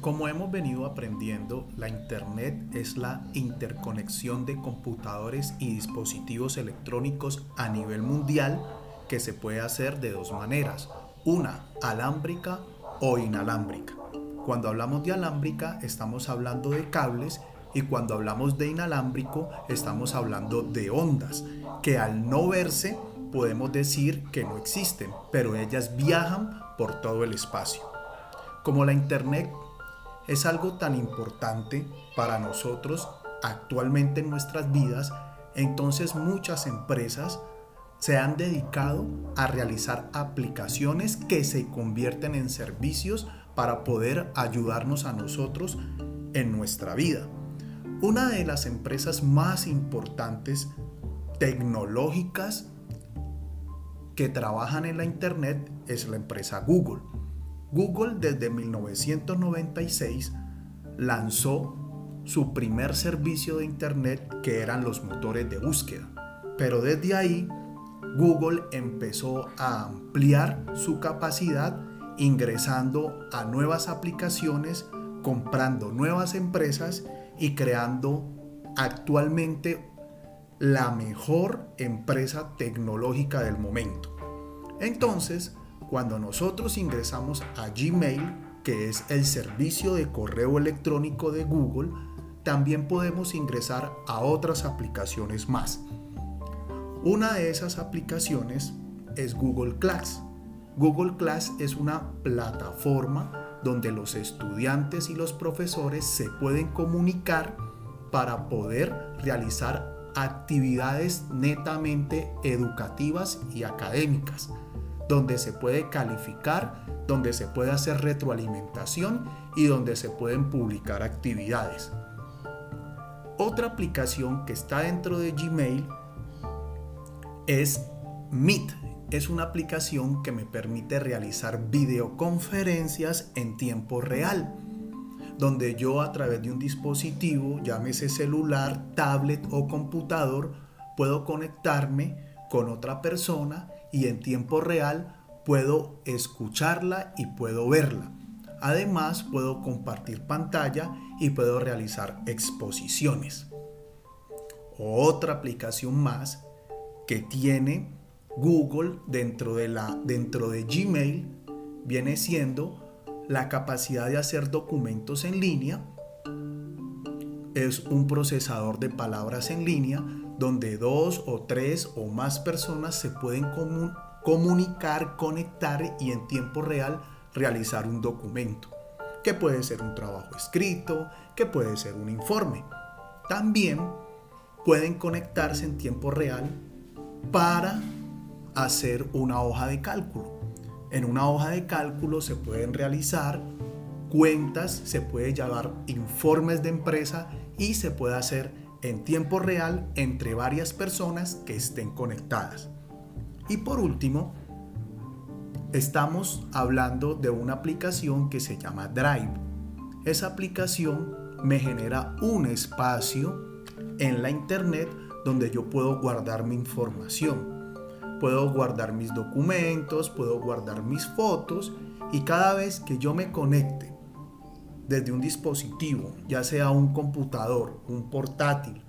Como hemos venido aprendiendo, la Internet es la interconexión de computadores y dispositivos electrónicos a nivel mundial que se puede hacer de dos maneras, una alámbrica o inalámbrica. Cuando hablamos de alámbrica estamos hablando de cables y cuando hablamos de inalámbrico estamos hablando de ondas que al no verse podemos decir que no existen, pero ellas viajan por todo el espacio. Como la Internet es algo tan importante para nosotros actualmente en nuestras vidas, entonces muchas empresas se han dedicado a realizar aplicaciones que se convierten en servicios para poder ayudarnos a nosotros en nuestra vida. Una de las empresas más importantes tecnológicas que trabajan en la Internet es la empresa Google. Google desde 1996 lanzó su primer servicio de Internet que eran los motores de búsqueda. Pero desde ahí Google empezó a ampliar su capacidad ingresando a nuevas aplicaciones, comprando nuevas empresas y creando actualmente la mejor empresa tecnológica del momento. Entonces, cuando nosotros ingresamos a Gmail, que es el servicio de correo electrónico de Google, también podemos ingresar a otras aplicaciones más. Una de esas aplicaciones es Google Class. Google Class es una plataforma donde los estudiantes y los profesores se pueden comunicar para poder realizar actividades netamente educativas y académicas donde se puede calificar, donde se puede hacer retroalimentación y donde se pueden publicar actividades. Otra aplicación que está dentro de Gmail es Meet. Es una aplicación que me permite realizar videoconferencias en tiempo real, donde yo a través de un dispositivo, llámese celular, tablet o computador, puedo conectarme con otra persona y en tiempo real puedo escucharla y puedo verla. Además puedo compartir pantalla y puedo realizar exposiciones. Otra aplicación más que tiene Google dentro de, la, dentro de Gmail viene siendo la capacidad de hacer documentos en línea. Es un procesador de palabras en línea donde dos o tres o más personas se pueden comunicar, conectar y en tiempo real realizar un documento, que puede ser un trabajo escrito, que puede ser un informe. También pueden conectarse en tiempo real para hacer una hoja de cálculo. En una hoja de cálculo se pueden realizar cuentas, se puede llevar informes de empresa y se puede hacer en tiempo real entre varias personas que estén conectadas. Y por último, estamos hablando de una aplicación que se llama Drive. Esa aplicación me genera un espacio en la internet donde yo puedo guardar mi información. Puedo guardar mis documentos, puedo guardar mis fotos y cada vez que yo me conecte desde un dispositivo, ya sea un computador, un portátil,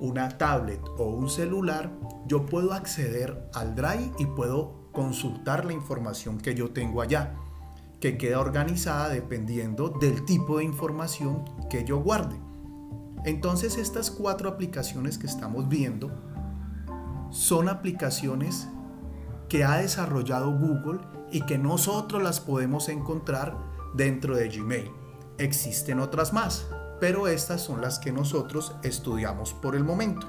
una tablet o un celular, yo puedo acceder al Drive y puedo consultar la información que yo tengo allá, que queda organizada dependiendo del tipo de información que yo guarde. Entonces estas cuatro aplicaciones que estamos viendo son aplicaciones que ha desarrollado Google y que nosotros las podemos encontrar dentro de Gmail. Existen otras más, pero estas son las que nosotros estudiamos por el momento.